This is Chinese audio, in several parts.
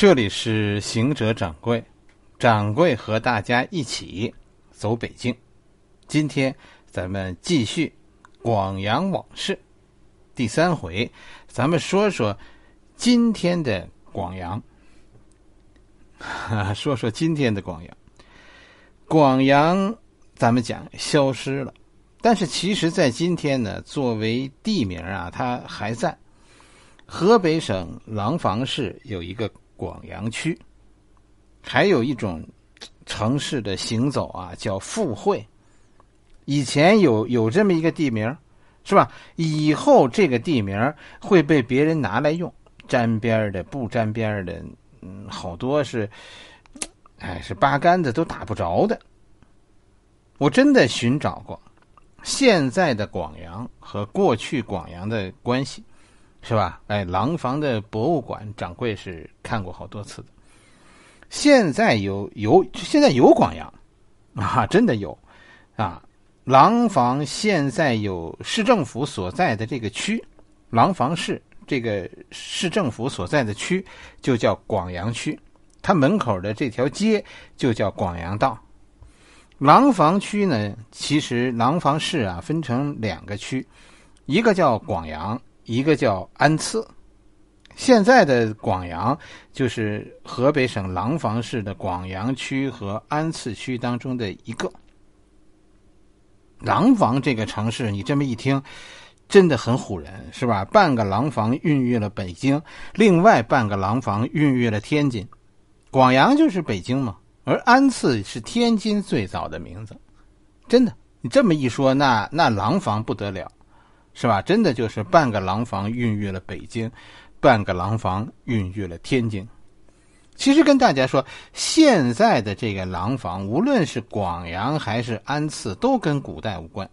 这里是行者掌柜，掌柜和大家一起走北京。今天咱们继续广阳往事第三回，咱们说说今天的广阳。说说今天的广阳，广阳咱们讲消失了，但是其实在今天呢，作为地名啊，它还在。河北省廊坊市有一个。广阳区，还有一种城市的行走啊，叫附会。以前有有这么一个地名，是吧？以后这个地名会被别人拿来用，沾边的、不沾边的，嗯，好多是，哎，是八竿子都打不着的。我真的寻找过现在的广阳和过去广阳的关系。是吧？哎，廊坊的博物馆掌柜是看过好多次的。现在有有现在有广阳啊，真的有啊。廊坊现在有市政府所在的这个区，廊坊市这个市政府所在的区就叫广阳区，它门口的这条街就叫广阳道。廊坊区呢，其实廊坊市啊分成两个区，一个叫广阳。一个叫安次，现在的广阳就是河北省廊坊市的广阳区和安次区当中的一个。廊坊这个城市，你这么一听，真的很唬人，是吧？半个廊坊孕育了北京，另外半个廊坊孕育了天津。广阳就是北京嘛，而安次是天津最早的名字。真的，你这么一说，那那廊坊不得了。是吧？真的就是半个廊坊孕育了北京，半个廊坊孕育了天津。其实跟大家说，现在的这个廊坊，无论是广阳还是安次，都跟古代无关。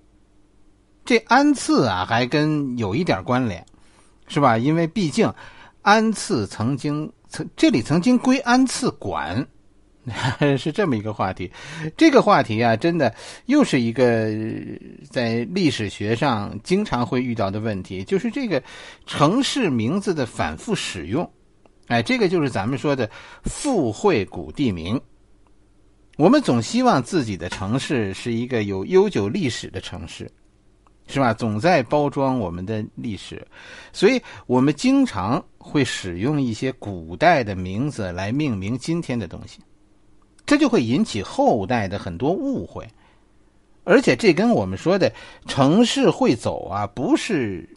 这安次啊，还跟有一点关联，是吧？因为毕竟安次曾经曾这里曾经归安次管。是这么一个话题，这个话题啊，真的又是一个在历史学上经常会遇到的问题，就是这个城市名字的反复使用。哎，这个就是咱们说的附会古地名。我们总希望自己的城市是一个有悠久历史的城市，是吧？总在包装我们的历史，所以我们经常会使用一些古代的名字来命名今天的东西。这就会引起后代的很多误会，而且这跟我们说的城市会走啊，不是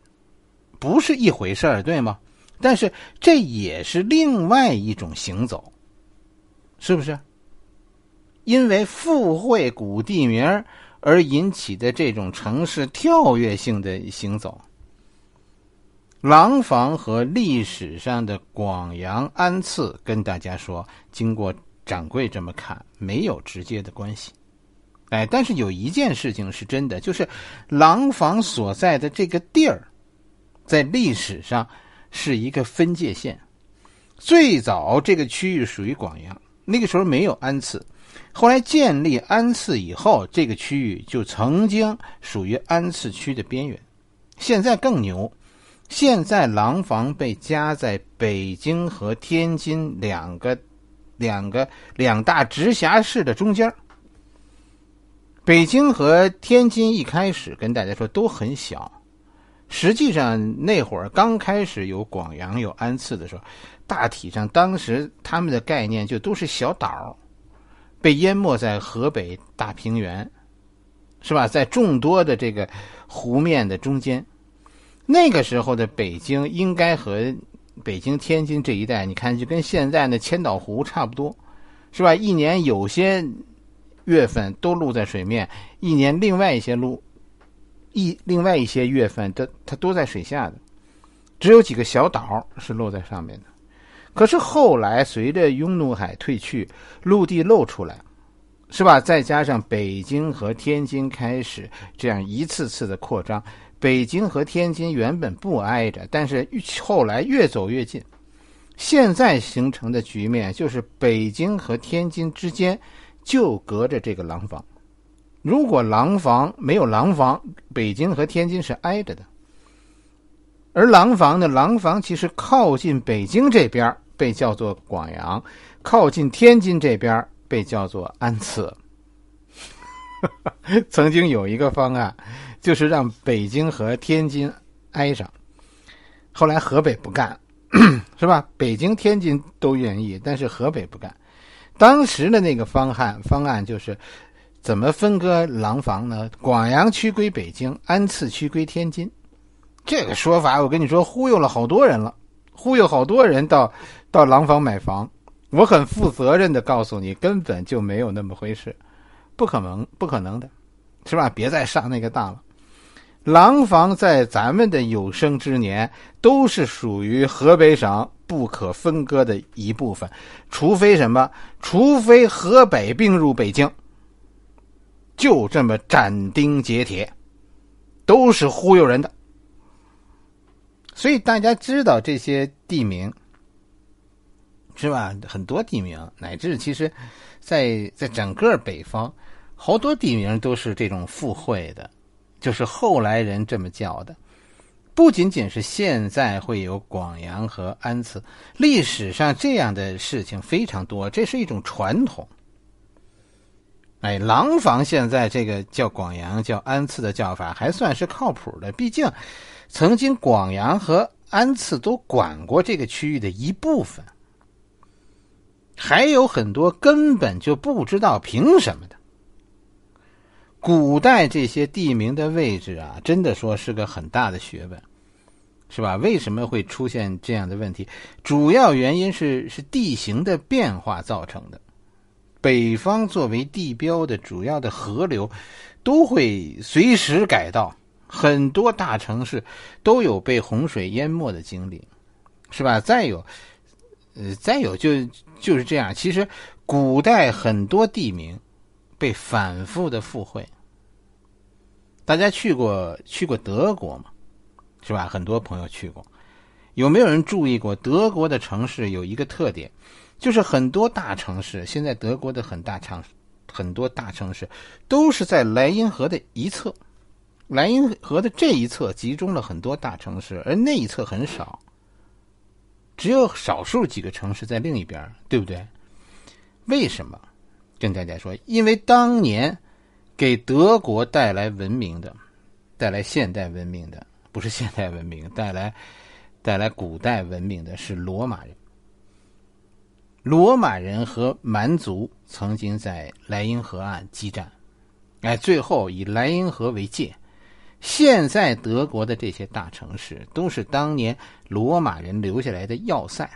不是一回事儿，对吗？但是这也是另外一种行走，是不是？因为附会古地名而引起的这种城市跳跃性的行走，廊坊和历史上的广阳安次，跟大家说，经过。掌柜这么看，没有直接的关系，哎，但是有一件事情是真的，就是廊坊所在的这个地儿，在历史上是一个分界线。最早这个区域属于广阳，那个时候没有安次，后来建立安次以后，这个区域就曾经属于安次区的边缘。现在更牛，现在廊坊被夹在北京和天津两个。两个两大直辖市的中间，北京和天津一开始跟大家说都很小，实际上那会儿刚开始有广阳有安次的时候，大体上当时他们的概念就都是小岛，被淹没在河北大平原，是吧？在众多的这个湖面的中间，那个时候的北京应该和。北京、天津这一带，你看就跟现在的千岛湖差不多，是吧？一年有些月份都露在水面，一年另外一些露一另外一些月份，它它都在水下的，只有几个小岛是露在上面的。可是后来随着雍怒海退去，陆地露出来，是吧？再加上北京和天津开始这样一次次的扩张。北京和天津原本不挨着，但是后来越走越近。现在形成的局面就是北京和天津之间就隔着这个廊坊。如果廊坊没有廊坊，北京和天津是挨着的。而廊坊呢，廊坊其实靠近北京这边，被叫做广阳，靠近天津这边被叫做安次。曾经有一个方案，就是让北京和天津挨上，后来河北不干，是吧？北京、天津都愿意，但是河北不干。当时的那个方案方案就是，怎么分割廊坊呢？广阳区归北京，安次区归天津。这个说法，我跟你说，忽悠了好多人了，忽悠好多人到到廊坊买房。我很负责任的告诉你，根本就没有那么回事，不可能，不可能的，是吧？别再上那个当了。廊坊在咱们的有生之年都是属于河北省不可分割的一部分，除非什么？除非河北并入北京，就这么斩钉截铁，都是忽悠人的。所以大家知道这些地名，是吧？很多地名，乃至其实，在在整个北方，好多地名都是这种附会的，就是后来人这么叫的。不仅仅是现在会有广阳和安次，历史上这样的事情非常多，这是一种传统。哎，廊坊现在这个叫广阳、叫安次的叫法还算是靠谱的，毕竟。曾经广阳和安次都管过这个区域的一部分，还有很多根本就不知道凭什么的。古代这些地名的位置啊，真的说是个很大的学问，是吧？为什么会出现这样的问题？主要原因是是地形的变化造成的。北方作为地标的主要的河流，都会随时改道。很多大城市都有被洪水淹没的经历，是吧？再有，呃，再有就就是这样。其实古代很多地名被反复的附会。大家去过去过德国吗？是吧？很多朋友去过，有没有人注意过德国的城市有一个特点，就是很多大城市，现在德国的很大城很多大城市都是在莱茵河的一侧。莱茵河的这一侧集中了很多大城市，而那一侧很少，只有少数几个城市在另一边，对不对？为什么？跟大家说，因为当年给德国带来文明的、带来现代文明的，不是现代文明，带来带来古代文明的是罗马人。罗马人和蛮族曾经在莱茵河岸激战，哎，最后以莱茵河为界。现在德国的这些大城市都是当年罗马人留下来的要塞，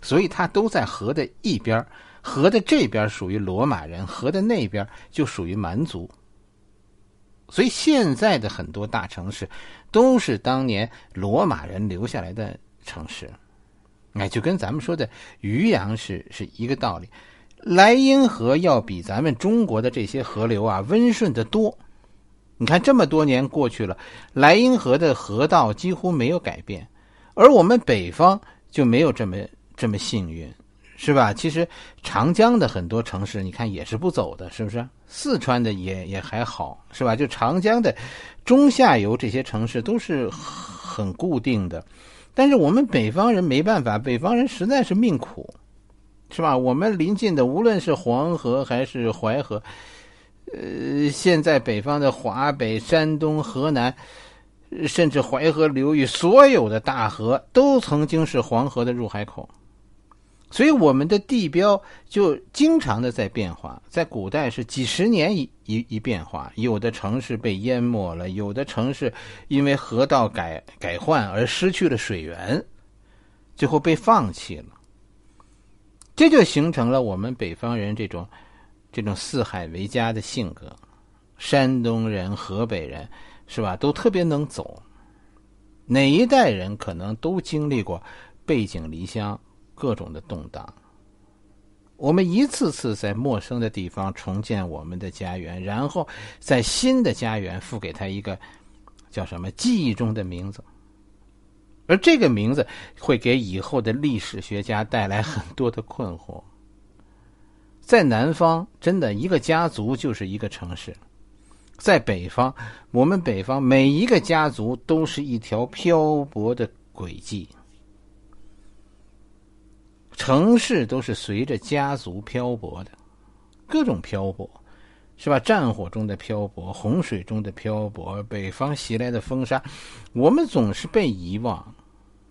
所以它都在河的一边，河的这边属于罗马人，河的那边就属于蛮族。所以现在的很多大城市都是当年罗马人留下来的城市，哎，就跟咱们说的渔阳是是一个道理。莱茵河要比咱们中国的这些河流啊温顺的多。你看，这么多年过去了，莱茵河的河道几乎没有改变，而我们北方就没有这么这么幸运，是吧？其实长江的很多城市，你看也是不走的，是不是？四川的也也还好，是吧？就长江的中下游这些城市都是很固定的，但是我们北方人没办法，北方人实在是命苦，是吧？我们临近的无论是黄河还是淮河。呃，现在北方的华北、山东、河南，甚至淮河流域所有的大河，都曾经是黄河的入海口，所以我们的地标就经常的在变化。在古代是几十年一一一变化，有的城市被淹没了，有的城市因为河道改改换而失去了水源，最后被放弃了。这就形成了我们北方人这种。这种四海为家的性格，山东人、河北人，是吧？都特别能走。哪一代人可能都经历过背井离乡、各种的动荡。我们一次次在陌生的地方重建我们的家园，然后在新的家园赋给他一个叫什么记忆中的名字，而这个名字会给以后的历史学家带来很多的困惑。在南方，真的一个家族就是一个城市；在北方，我们北方每一个家族都是一条漂泊的轨迹。城市都是随着家族漂泊的，各种漂泊，是吧？战火中的漂泊，洪水中的漂泊，北方袭来的风沙，我们总是被遗忘，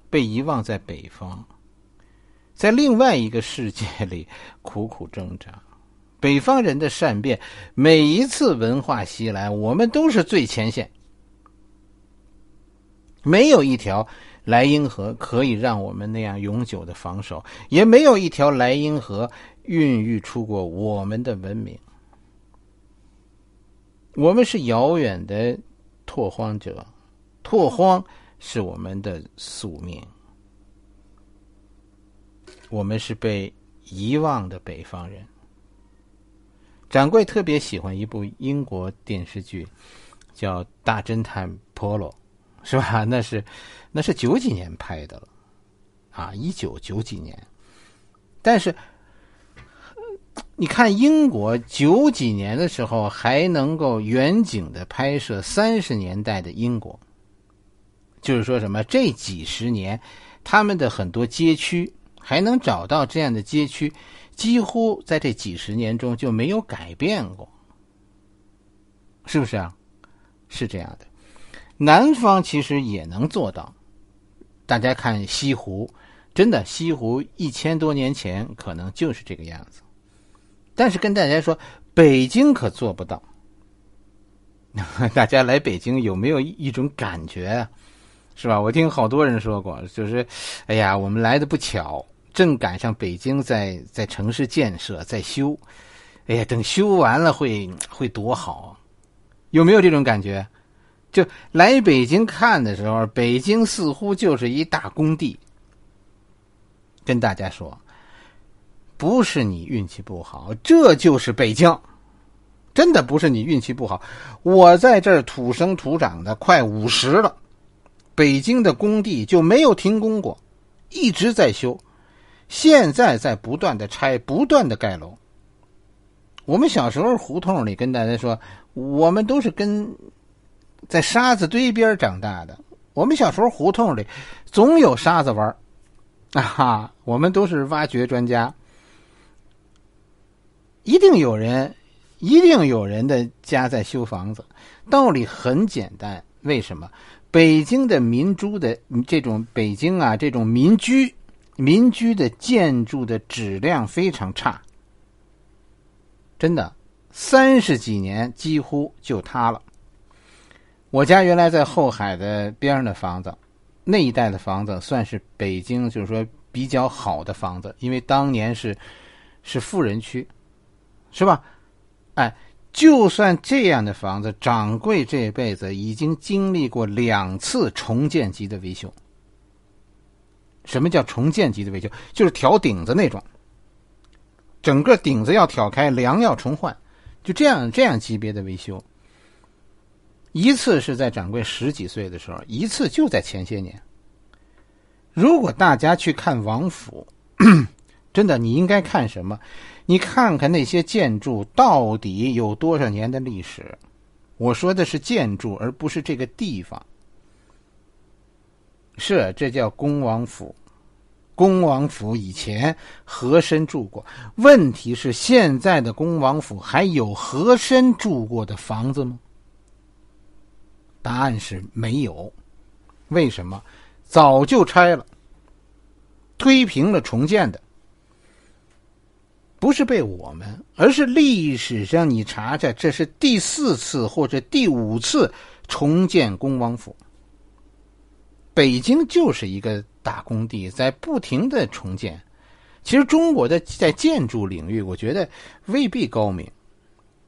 被遗忘在北方，在另外一个世界里苦苦挣扎。北方人的善变，每一次文化袭来，我们都是最前线。没有一条莱茵河可以让我们那样永久的防守，也没有一条莱茵河孕育出过我们的文明。我们是遥远的拓荒者，拓荒是我们的宿命。我们是被遗忘的北方人。掌柜特别喜欢一部英国电视剧，叫《大侦探波罗》，是吧？那是那是九几年拍的了，啊，一九九几年。但是你看，英国九几年的时候还能够远景的拍摄三十年代的英国，就是说什么这几十年，他们的很多街区还能找到这样的街区。几乎在这几十年中就没有改变过，是不是啊？是这样的。南方其实也能做到。大家看西湖，真的西湖一千多年前可能就是这个样子。但是跟大家说，北京可做不到。大家来北京有没有一种感觉啊？是吧？我听好多人说过，就是，哎呀，我们来的不巧。正赶上北京在在城市建设在修，哎呀，等修完了会会多好，有没有这种感觉？就来北京看的时候，北京似乎就是一大工地。跟大家说，不是你运气不好，这就是北京，真的不是你运气不好。我在这儿土生土长的快五十了，北京的工地就没有停工过，一直在修。现在在不断的拆，不断的盖楼。我们小时候胡同里跟大家说，我们都是跟在沙子堆边长大的。我们小时候胡同里总有沙子玩啊哈，我们都是挖掘专家。一定有人，一定有人的家在修房子。道理很简单，为什么？北京的民租的这种北京啊，这种民居。民居的建筑的质量非常差，真的，三十几年几乎就塌了。我家原来在后海的边上的房子，那一带的房子算是北京就是说比较好的房子，因为当年是是富人区，是吧？哎，就算这样的房子，掌柜这辈子已经经历过两次重建级的维修。什么叫重建级的维修？就是挑顶子那种，整个顶子要挑开，梁要重换，就这样这样级别的维修。一次是在掌柜十几岁的时候，一次就在前些年。如果大家去看王府，真的，你应该看什么？你看看那些建筑到底有多少年的历史？我说的是建筑，而不是这个地方。是，这叫恭王府。恭王府以前和珅住过，问题是现在的恭王府还有和珅住过的房子吗？答案是没有。为什么？早就拆了，推平了重建的。不是被我们，而是历史上你查查，这是第四次或者第五次重建恭王府。北京就是一个大工地，在不停的重建。其实中国的在建筑领域，我觉得未必高明。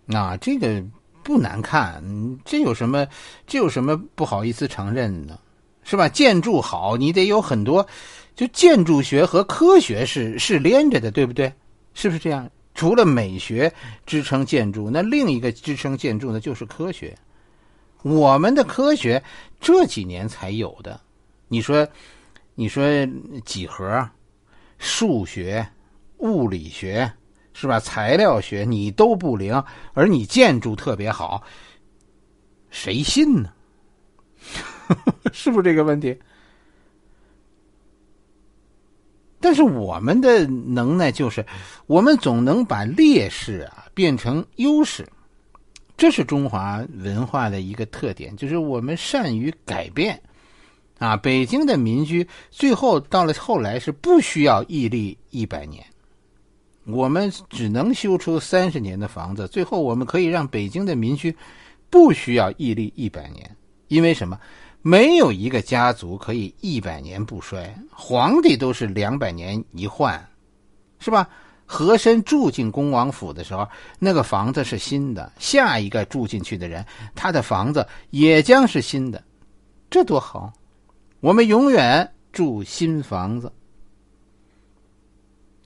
啊，这个不难看，这有什么？这有什么不好意思承认的？是吧？建筑好，你得有很多，就建筑学和科学是是连着的，对不对？是不是这样？除了美学支撑建筑，那另一个支撑建筑的就是科学。我们的科学这几年才有的。你说，你说几何、数学、物理学是吧？材料学你都不灵，而你建筑特别好，谁信呢？是不是这个问题？但是我们的能耐就是，我们总能把劣势啊变成优势，这是中华文化的一个特点，就是我们善于改变。啊，北京的民居最后到了后来是不需要屹立一百年，我们只能修出三十年的房子，最后我们可以让北京的民居不需要屹立一百年，因为什么？没有一个家族可以一百年不衰，皇帝都是两百年一换，是吧？和珅住进恭王府的时候，那个房子是新的，下一个住进去的人，他的房子也将是新的，这多好！我们永远住新房子。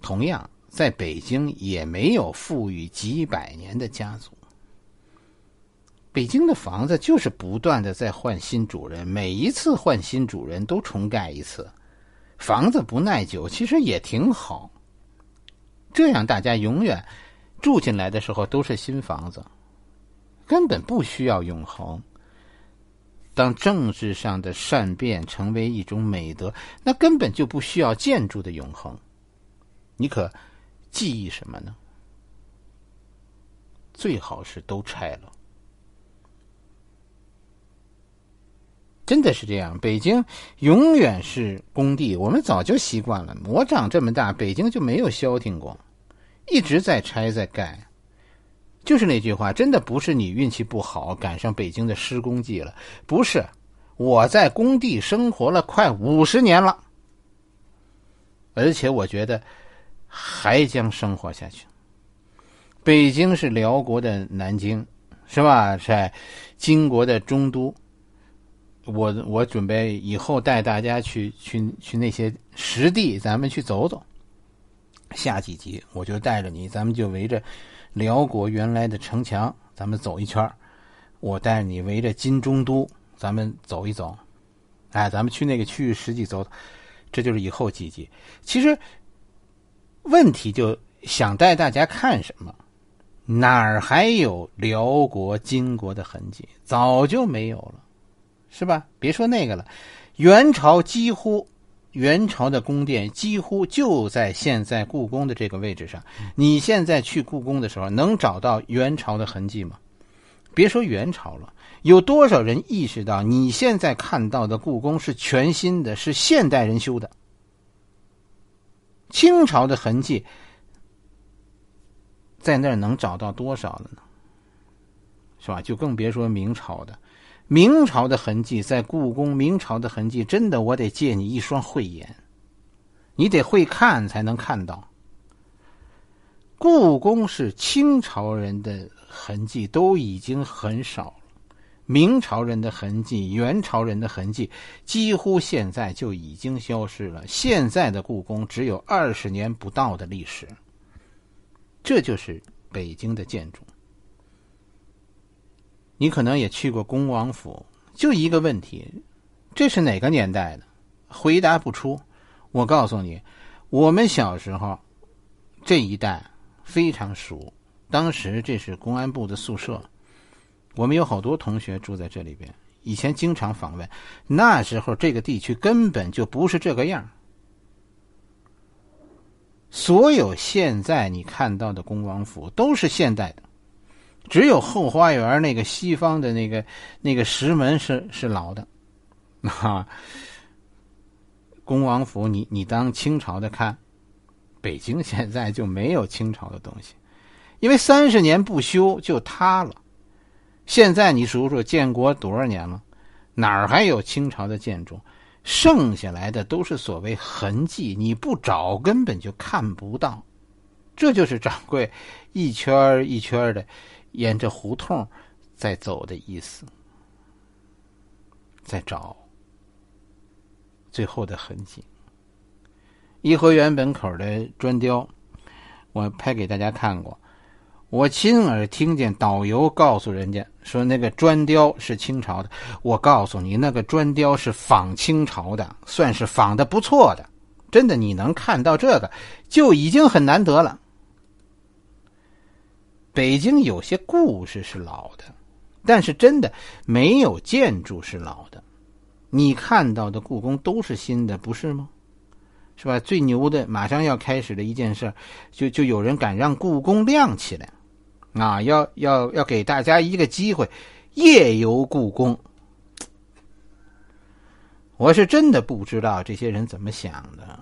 同样，在北京也没有富裕几百年的家族。北京的房子就是不断的在换新主人，每一次换新主人都重盖一次，房子不耐久，其实也挺好。这样大家永远住进来的时候都是新房子，根本不需要永恒。当政治上的善变成为一种美德，那根本就不需要建筑的永恒。你可记忆什么呢？最好是都拆了。真的是这样，北京永远是工地，我们早就习惯了。我长这么大，北京就没有消停过，一直在拆在盖。就是那句话，真的不是你运气不好赶上北京的施工季了，不是，我在工地生活了快五十年了，而且我觉得还将生活下去。北京是辽国的南京，是吧？在金国的中都。我我准备以后带大家去去去那些实地，咱们去走走。下几集我就带着你，咱们就围着辽国原来的城墙，咱们走一圈我带你围着金中都，咱们走一走。哎，咱们去那个区域实际走走。这就是以后几集。其实问题就想带大家看什么？哪儿还有辽国、金国的痕迹？早就没有了。是吧？别说那个了，元朝几乎，元朝的宫殿几乎就在现在故宫的这个位置上。你现在去故宫的时候，能找到元朝的痕迹吗？别说元朝了，有多少人意识到你现在看到的故宫是全新的，是现代人修的？清朝的痕迹在那儿能找到多少了呢？是吧？就更别说明朝的。明朝的痕迹在故宫，明朝的痕迹真的，我得借你一双慧眼，你得会看才能看到。故宫是清朝人的痕迹都已经很少，明朝人的痕迹、元朝人的痕迹几乎现在就已经消失了。现在的故宫只有二十年不到的历史，这就是北京的建筑。你可能也去过恭王府，就一个问题，这是哪个年代的？回答不出。我告诉你，我们小时候这一带非常熟。当时这是公安部的宿舍，我们有好多同学住在这里边，以前经常访问。那时候这个地区根本就不是这个样所有现在你看到的恭王府都是现代的。只有后花园那个西方的那个那个石门是是老的，啊，恭王府你你当清朝的看，北京现在就没有清朝的东西，因为三十年不修就塌了。现在你数数建国多少年了，哪儿还有清朝的建筑？剩下来的都是所谓痕迹，你不找根本就看不到。这就是掌柜一圈一圈的。沿着胡同在走的意思，在找最后的痕迹。颐和园门口的砖雕，我拍给大家看过。我亲耳听见导游告诉人家说，那个砖雕是清朝的。我告诉你，那个砖雕是仿清朝的，算是仿的不错的。真的，你能看到这个，就已经很难得了。北京有些故事是老的，但是真的没有建筑是老的。你看到的故宫都是新的，不是吗？是吧？最牛的，马上要开始的一件事，就就有人敢让故宫亮起来，啊，要要要给大家一个机会，夜游故宫。我是真的不知道这些人怎么想的。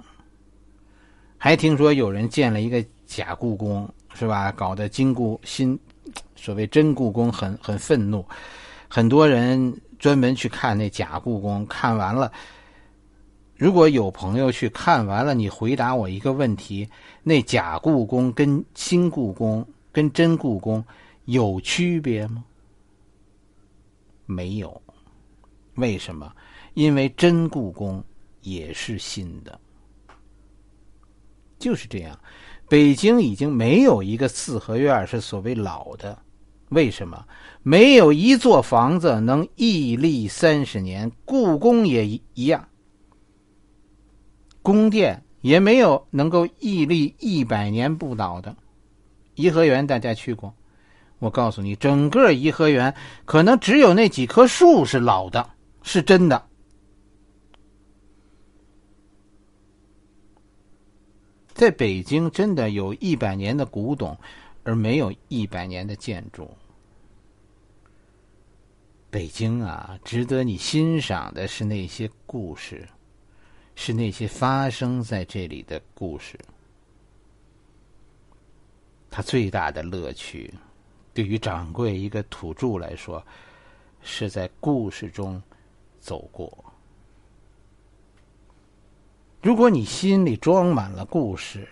还听说有人建了一个假故宫，是吧？搞得金故新，所谓真故宫很很愤怒，很多人专门去看那假故宫，看完了。如果有朋友去看完了，你回答我一个问题：那假故宫跟新故宫跟真故宫有区别吗？没有。为什么？因为真故宫也是新的，就是这样。北京已经没有一个四合院是所谓老的，为什么？没有一座房子能屹立三十年，故宫也一样。宫殿也没有能够屹立一百年不倒的。颐和园大家去过，我告诉你，整个颐和园可能只有那几棵树是老的，是真的。在北京，真的有一百年的古董，而没有一百年的建筑。北京啊，值得你欣赏的是那些故事。是那些发生在这里的故事，他最大的乐趣，对于掌柜一个土著来说，是在故事中走过。如果你心里装满了故事，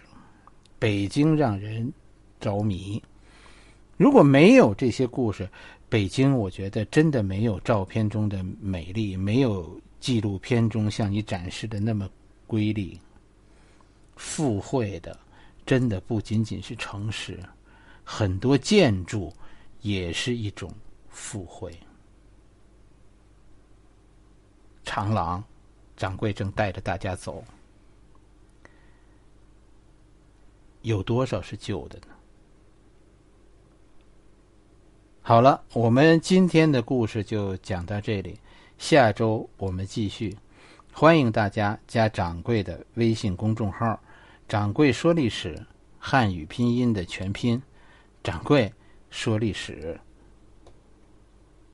北京让人着迷；如果没有这些故事，北京我觉得真的没有照片中的美丽，没有。纪录片中向你展示的那么瑰丽、富贵的，真的不仅仅是城市，很多建筑也是一种富贵。长廊，掌柜正带着大家走，有多少是旧的呢？好了，我们今天的故事就讲到这里。下周我们继续，欢迎大家加掌柜的微信公众号“掌柜说历史”汉语拼音的全拼“掌柜说历史”。